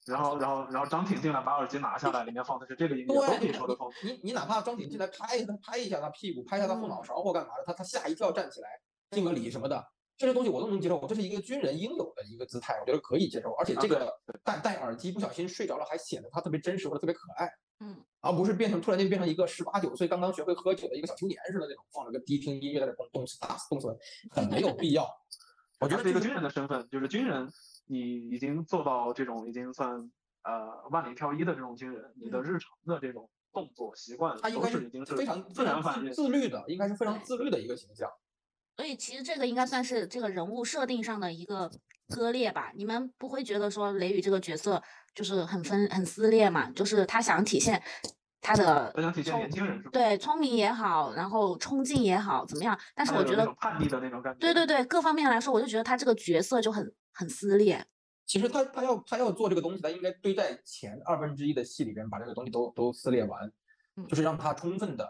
然后然后然后张挺进来把耳机拿下来，里面放的是这个音乐，都可，以说得通。你你哪怕张挺进来拍一下他拍一下他屁股，拍一下他后脑勺或干嘛的，他他吓一跳站起来敬个礼什么的，这些东西我都能接受，这是一个军人应有的一个姿态，我觉得可以接受。而且这个戴戴耳机不小心睡着了，还显得他特别真实或者特别可爱，嗯，而不是变成突然间变成一个十八九岁刚刚学会喝酒的一个小青年似的那种，放了个低听音乐在那动动次打动次，很没有必要。我觉得是一个军人的身份，就是军人，你已经做到这种已经算呃万里挑一的这种军人，你的嗯日常的这种动作习惯他应该是已经是非常自非常自然反应。自律的，应该是非常自律的一个形象。所以其实这个应该算是这个人物设定上的一个割裂吧？你们不会觉得说雷雨这个角色就是很分很撕裂嘛？就是他想体现他的他想体现聪年轻人是吧？对聪明也好，然后冲劲也好，怎么样？但是我觉得种叛逆的那种感觉。对对对，各方面来说，我就觉得他这个角色就很很撕裂。其实他他要他要做这个东西，他应该堆在前二分之一的戏里边，把这个东西都都撕裂完，嗯就是让他充分的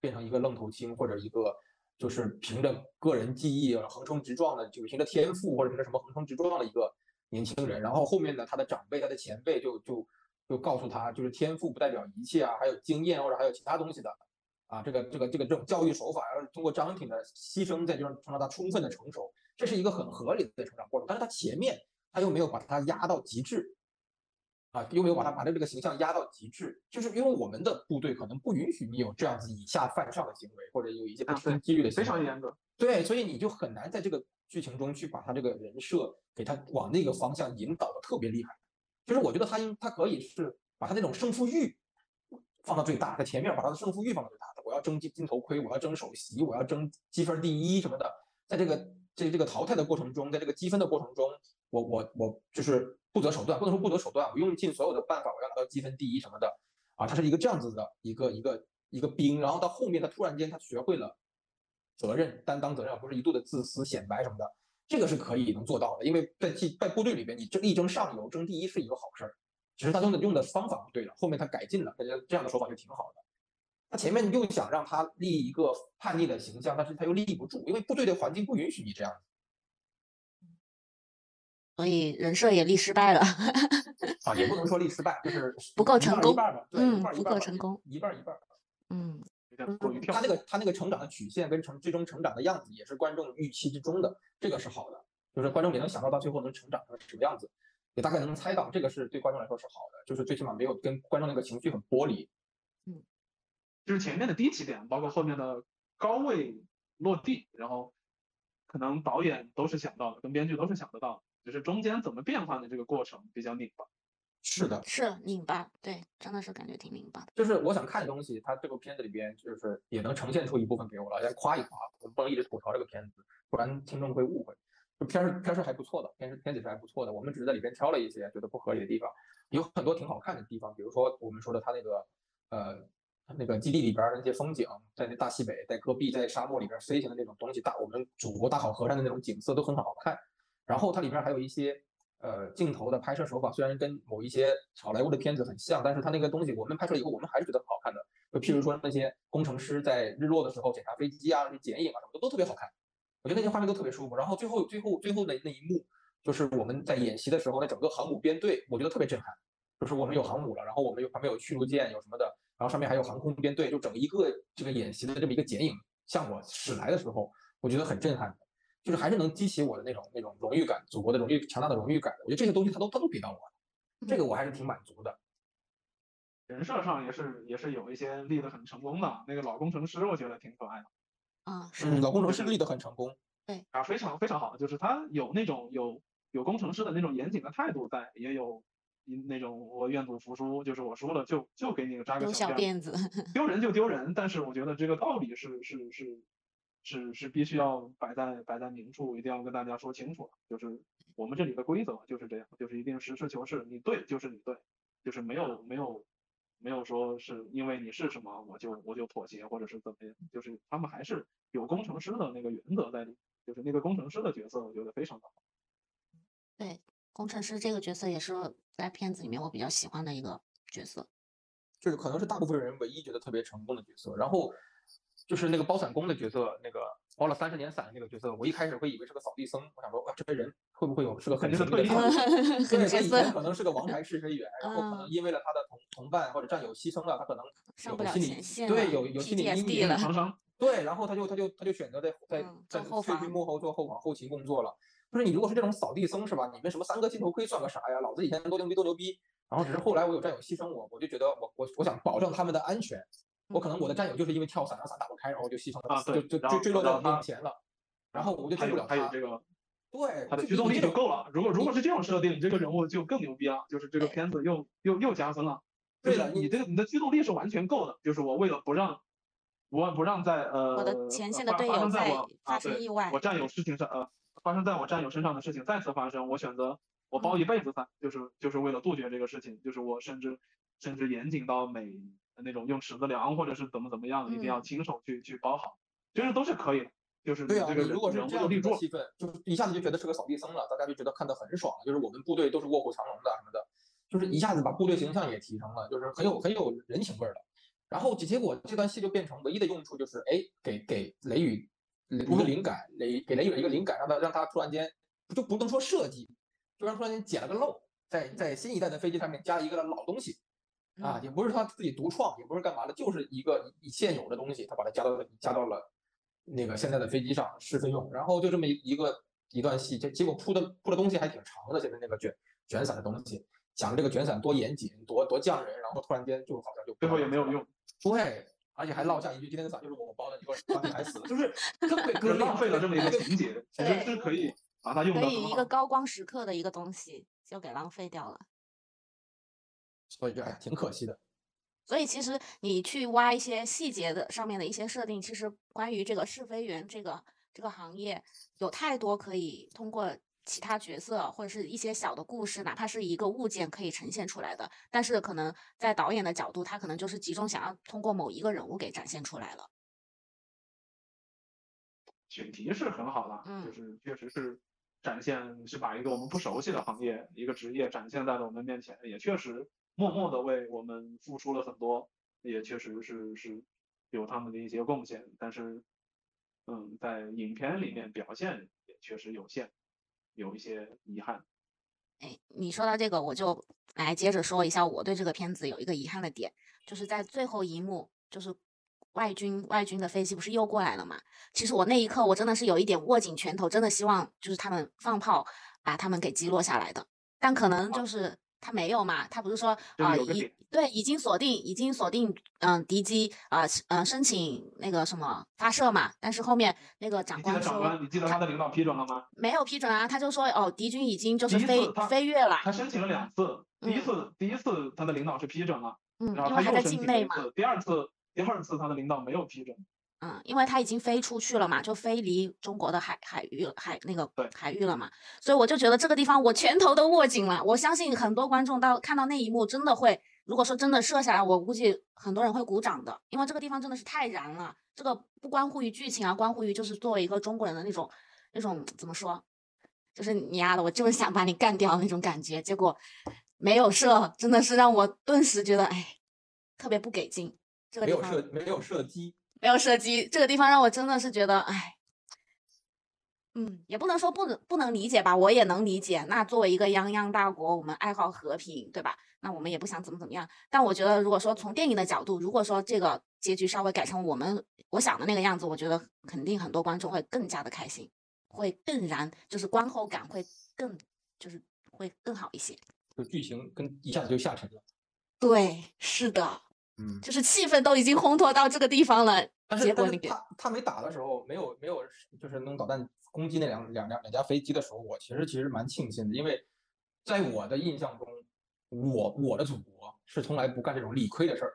变成一个愣头青或者一个就是凭着个人技艺横冲直撞的，就是凭着天赋或者凭着什么横冲直撞的一个年轻人。然后后面呢，他的长辈、他的前辈就就就告诉他，就是天赋不代表一切啊，还有经验或者还有其他东西的啊，这个这个这个这种教育手法，要是通过张挺的牺牲，再就让让他充分的成熟，这是一个很合理的成长过程。但是他前面他又没有把它压到极致，啊，又没有把他把他这个形象压到极致，就是因为我们的部队可能不允许你有这样子以下犯上的行为，或者有一些不啊对听纪律的行非，常严格。对，所以你就很难在这个剧情中去把他这个人设给他往那个方向引导的特别厉害。就是我觉得他应他可以是把他那种胜负欲放到最大，在前面把他的胜负欲放到最大的，我要争金金头盔，我要争首席，我要争积分第一什么的，在这个这这个淘汰的过程中，在这个积分的过程中，我我我就是不择手段，不能说不择手段，我用尽所有的办法，我要拿到积分第一什么的。啊，他是一个这样子的一个一个一个兵，然后到后面他突然间他学会了责任担当责任，而不是一度的自私显摆什么的，这个是可以能做到的，因为在替在部队里边，你争力争上游争第一是一个好事儿，只是他用的用的方法不对了，后面他改进了，他觉得这样的手法就挺好的。他前面又想让他立一个叛逆的形象，但是他又立不住，因为部队的环境不允许你这样所以人设也立失败了。啊，也不能说立失败，就是不够成功一半儿吧，对，嗯不够成功，一半儿一半儿。嗯，过于跳他那个他那个成长的曲线跟成最终成长的样子，也是观众预期之中的，这个是好的，就是观众也能想到到最后能成长成什么样子，也大概能猜到，这个是对观众来说是好的，就是最起码没有跟观众那个情绪很剥离。嗯就是前面的低起点，包括后面的高位落地，然后可能导演都是想到的，跟编剧都是想得到的，只是中间怎么变化的这个过程比较拧巴。是的，是拧巴，对，真的是感觉挺拧巴的。就是我想看的东西，它这个片子里边就是也能呈现出一部分给我了，先夸一夸，我不能一直吐槽这个片子，不然听众会误会。就片儿片儿是还不错的，片是片子是还不错的，我们只是在里边挑了一些觉得不合理的地方，有很多挺好看的地方，比如说我们说的它那个呃那个基地里边儿的那些风景，在那大西北，在戈壁，在沙漠里边儿飞行的那种东西，大我们祖国大好河山的那种景色都很好看。然后它里边儿还有一些呃镜头的拍摄手法，虽然跟某一些好莱坞的片子很像，但是它那个东西我们拍出来以后，我们还是觉得很好看的。就譬如说那些工程师在日落的时候检查飞机啊、那剪影啊什么的，都特别好看。我觉得那些画面都特别舒服。然后最后最后最后的那一幕，就是我们在演习的时候，那整个航母编队，我觉得特别震撼。就是我们有航母了，然后我们有旁边有驱逐舰，有什么的，然后上面还有航空编队，就整一个这个演习的这么一个剪影向我驶来的时候，我觉得很震撼，就是还是能激起我的那种那种荣誉感，祖国的荣誉强大的荣誉感的。我觉得这些东西他都他都给到我，这个我还是挺满足的。人设上也是也是有一些立得很成功的，那个老工程师我觉得挺可爱的啊，是嗯，老工程师立得很成功。对啊，非常非常好，就是他有那种有有工程师的那种严谨的态度在，也有那种我愿赌服输，就是我输了就就给你个扎个小辫小辫子，丢人就丢人，但是我觉得这个道理是是是是是必须要摆在摆在明处，一定要跟大家说清楚。就是我们这里的规则就是这样，就是一定实事求是，你对就是你对，就是没有没有没有说是因为你是什么我就我就妥协或者是怎么样，就是他们还是有工程师的那个原则在里，就是那个工程师的角色，我觉得非常的好。对，工程师这个角色也是在片子里面我比较喜欢的一个角色。就是可能是大部分人唯一觉得特别成功的角色。然后就是那个包伞工的角色，那个包了三十年伞那个角色，我一开始会以为是个扫地僧，我想说，哇，这个人会不会有是个很肯定是退役神的上了司？对，他以前可能是个王牌试飞员，然后可能嗯因为了他的同同伴或者战友牺牲了，他可能上不了有心理对，有有心理阴影了创伤。[laughs] 对，然后他就他就他就选择在在嗯在做后废墟防幕后做后防后勤工作了。就是你如果是这种扫地僧是吧？你们什么三个金头盔算个啥呀？老子以前多牛逼多牛逼，然后只是后来我有战友牺牲我，我就觉得我我我想保证他们的安全，我可能我的战友就是因为跳伞让伞打不开，然后就牺牲了，啊就就对然后坠坠落在我然后他面前了，然后我就救不了他。还有这个对，他的驱动力就够了。如果如果是这种设定，这个人物就更牛逼了，就是这个片子又又又加分了。对的你这个你的驱动力是完全够的，就是我为了不让不不让在呃我的前线的队友在生在我发啊对生意外我战友事情上呃发生在我战友身上的事情再次发生，我选择我包一辈子伞，就是就是为了杜绝这个事情，就是我甚至甚至严谨到每那种用尺子量或者是怎么怎么样，一定要嗯亲手去去包好，其实都是可以的。就是对啊，如果是这样。的气氛，就是一下子就觉得是个扫地僧了，大家就觉得看得很爽了。就是我们部队都是卧虎藏龙的什么的，就是一下子把部队形象也提升了，就是很有很有人情味儿的。然后结结果这段戏就变成唯一的用处就是，哎，给给雷雨一个灵感，雷给雷雨一个灵感，让他让他突然间就不能说设计，就让突然间捡了个漏，在在新一代的飞机上面加了一个老东西，啊，嗯也不是他自己独创，也不是干嘛的，就是一个一现有的东西，他把它加到了加到了那个现在的飞机上试飞用，然后就这么一一个一段戏，结结果铺的铺的东西还挺长的，现在那个卷卷伞的东西，讲这个卷伞多严谨，多多匠人，然后突然间就好像就最后也没有用，对，而且还落下一句今天的伞就是我包的，结果当天还死了，就是特别 [laughs] 割裂，浪费了这么一个情节，其实是可以把它用可得很好。以一个高光时刻的一个东西就给浪费掉了。所以就哎挺可惜的。所以其实你去挖一些细节的上面的一些设定，其实关于这个试飞员这个这个行业，有太多可以通过其他角色或者是一些小的故事，哪怕是一个物件可以呈现出来的。但是可能在导演的角度，他可能就是集中想要通过某一个人物给展现出来了。选题是很好的，就嗯是确实是展现是把一个我们不熟悉的行业一个职业展现在了我们面前，也确实默默的为我们付出了很多，也确实是是有他们的一些贡献，但是嗯，在影片里面表现也确实有限，有一些遗憾。哎，你说到这个，我就来接着说一下我对这个片子有一个遗憾的点，就是在最后一幕，就是外军外军的飞机不是又过来了嘛？其实我那一刻我真的是有一点握紧拳头，真的希望就是他们放炮把他们给击落下来的，但可能就是他没有嘛，他不是说啊、已对已经锁定已经锁定嗯、敌机啊嗯、申请那个什么发射嘛，但是后面那个长你记得官说长官，你记得他的领导批准了吗？没有批准啊，他就说哦敌军已经就是飞飞跃了。他申请了两次，第一嗯次第一次他的领导是批准了，嗯，然后因为还在他又申境内嘛，请了一次，第二次第二次他的领导没有批准。嗯，因为它已经飞出去了嘛，就飞离中国的海海域了海那个对海域了嘛，所以我就觉得这个地方我拳头都握紧了。我相信很多观众到看到那一幕，真的会，如果说真的射下来，我估计很多人会鼓掌的，因为这个地方真的是太燃了。这个不关乎于剧情啊，关乎于就是作为一个中国人的那种那种怎么说，就是你丫的，我就是想把你干掉那种感觉，结果没有射，真的是让我顿时觉得哎，特别不给劲。这个没有射没有射击，没有射击，这个地方让我真的是觉得，哎，嗯，也不能说不能不能理解吧，我也能理解。那作为一个泱泱大国，我们爱好和平，对吧？那我们也不想怎么怎么样。但我觉得，如果说从电影的角度，如果说这个结局稍微改成我们我想的那个样子，我觉得肯定很多观众会更加的开心，会更燃，就是观后感会更就是会更好一些。就剧情跟一下子就下沉了。对，是的，嗯，就是气氛都已经烘托到这个地方了，但是结果你给他他没打的时候，没有没有就是弄导弹攻击那两两两两架飞机的时候，我其实其实蛮庆幸的，因为在我的印象中，我我的祖国是从来不干这种理亏的事儿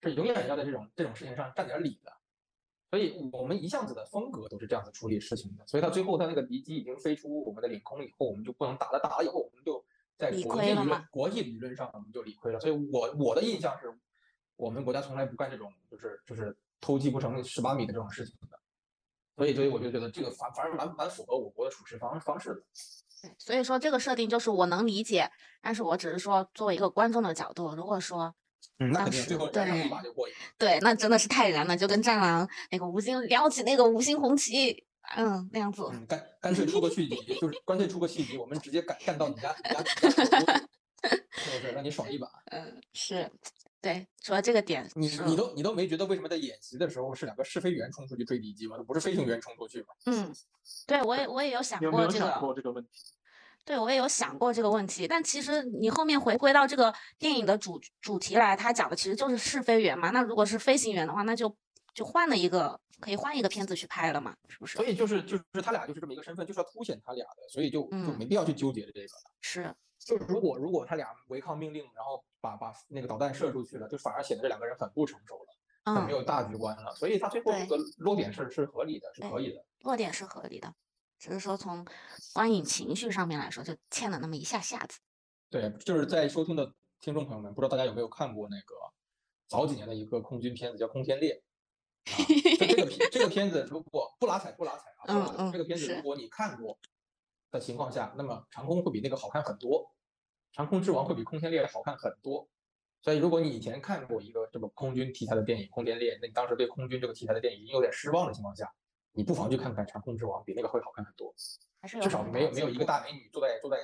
的，是永远要在这种这种事情上占点理的。所以我们一向子的风格都是这样子处理事情的。所以到最后，他那个敌机已经飞出我们的领空以后，我们就不能打了，打了以后我们就在国际理论国际理论上我们就理亏了。所以我我的印象是，我们国家从来不干这种就是就是偷鸡不成蚀把米的这种事情的。所以所以我就觉得这个反反而蛮蛮符合我国的处事方方式的。对，所以说这个设定就是我能理解，但是我只是说作为一个观众的角度，如果说嗯，那肯定最后燃上一对把就过瘾。对，那真的是太燃了，就跟战狼那个吴京撩起那个五星红旗，嗯，那样子。嗯，干干脆出个续集，就是干脆出个续集，我们直接干干到你家你家 [laughs] 是不是让你爽一把？[laughs] 嗯，是，对，除了这个点，你是你都你都没觉得为什么在演习的时候是两个试飞员冲出去追敌机吗？不是飞行员冲出去吗？嗯，对我也我也有想过这个，过这个问题？对我也有想过这个问题，但其实你后面回归到这个电影的主主题来，它讲的其实就是试飞员嘛。那如果是飞行员的话，那就就换了一个，可以换一个片子去拍了嘛，是不是所？以就是就是他俩就是这么一个身份，就是要凸显他俩的，所以就就嗯没必要去纠结这个。是，就是如果如果他俩违抗命令，然后把把那个导弹射出去了，就反而显得这两个人很不成熟了，很没嗯，有大局观了。所以他最后对这个落点是是合理的，是可以的。落点是合理的，只是说从观影情绪上面来说，就欠了那么一下下子。对，就是在收听的听众朋友们，不知道大家有没有看过那个早几年的一个空军片子叫《空天猎》啊？就这个片这个片子如果不拉踩不拉踩啊，这个片子如果你看过的情况下，那么长空会比那个好看很多，长空之王会比空天猎好看很多。所以如果你以前看过一个这么空军题材的电影《空天猎》，那你当时对空军这个题材的电影已经有点失望的情况下，你不妨去看看长空之王，比那个会好看很多。还是有至少没有没有一个大美女坐在坐在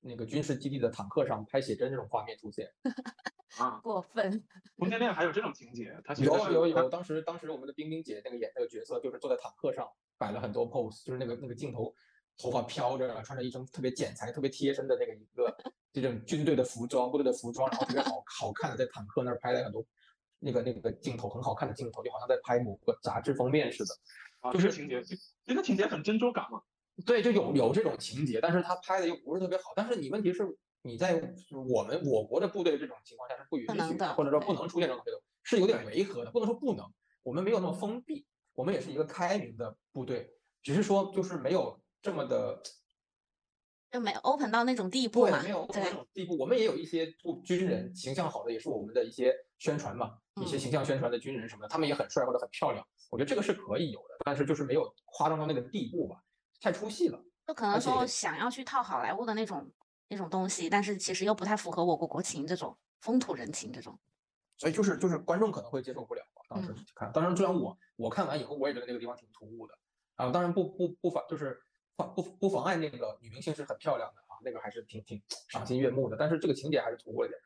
那个军事基地的坦克上拍写真这种画面出现。[laughs] 啊，过分。空天猎还有这种情节，它其实是它有有有，当时当时我们的冰冰姐那个演那个角色，就是坐在坦克上摆了很多 pose，就是那个那个镜头，头发飘着，穿着一身特别剪裁、特别贴身的那个一个这种军队的服装、部队的服装，然后特别好好看的在坦克那儿拍了很多那个那个镜头，很好看的镜头，就好像在拍某个杂志封面似的。啊，就是这个情节，这这个情节很珍珠感嘛。对，就有有这种情节，但是他拍的又不是特别好。但是你问题是，你在我们我国的部队这种情况下是不允许的，或者说不能出现这种这种，是有点违和的。不能说不能，我们没有那么封闭，我们也是一个开明的部队，只是说就是没有这么的就没有 open 到那种地步嘛对，没有到那，种地步。我们也有一些部军人形象好的，也是我们的一些宣传嘛，一些嗯形象宣传的军人什么的，他们也很帅或者很漂亮。我觉得这个是可以有的，但是就是没有夸张到那个地步吧，太出戏了。就可能说想要去套好莱坞的那种那种东西，但是其实又不太符合我国国情这种风土人情这种。所以就是就是观众可能会接受不了吧。当时嗯去看，当然虽然我我看完以后，我也觉得那个地方挺突兀的啊。当然不不不反就是妨不不妨碍那个女明星是很漂亮的啊，那个还是挺挺赏心悦目的。但是这个情节还是突兀了点。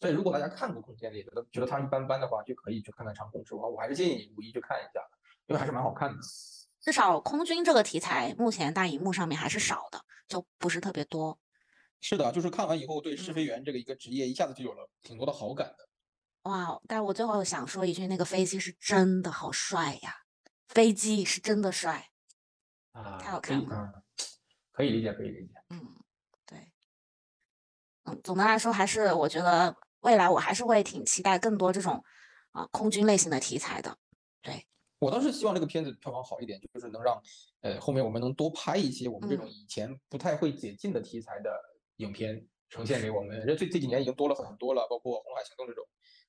所以如果大家看过《空间猎》，觉得觉得它一般般的话，就可以去看看《长空之王》，我还是建议你五一去看一下的，因为还是蛮好看的。至少空军这个题材目前大荧幕上面还是少的，就不是特别多。是的，就是看完以后对试嗯飞员这个一个职业一下子就有了挺多的好感的。哇，但我最后想说一句，那个飞机是真的好帅呀，飞机是真的帅。啊，太好看了嗯，可以理解，可以理解。嗯，对，嗯，总的来说还是我觉得未来我还是会挺期待更多这种啊、空军类型的题材的。对我倒是希望这个片子票房好一点，就是能让呃后面我们能多拍一些我们这种嗯以前不太会解禁的题材的影片呈现给我们。这这这几年已经多了很多了，包括《红海行动》这种，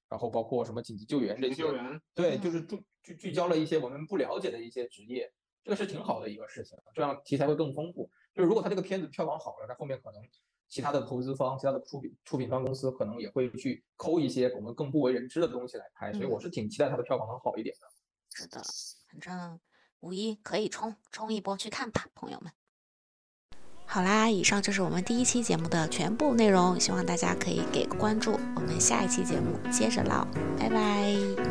然后包括什么紧急救援这些救，援，对，就嗯是聚聚聚焦了一些我们不了解的一些职业，这个是挺好的一个事情，这样题材会更丰富。就是如果他这个片子票房好了，那后面可能其他的投资方、其他的出品出品方公司可能也会去抠一些我们更不为人知的东西来拍，所以我嗯是挺期待它的票房能好一点的。是的，反正五一可以冲冲一波去看吧，朋友们。好啦，以上就是我们第一期节目的全部内容，希望大家可以给个关注，我们下一期节目接着唠，拜拜。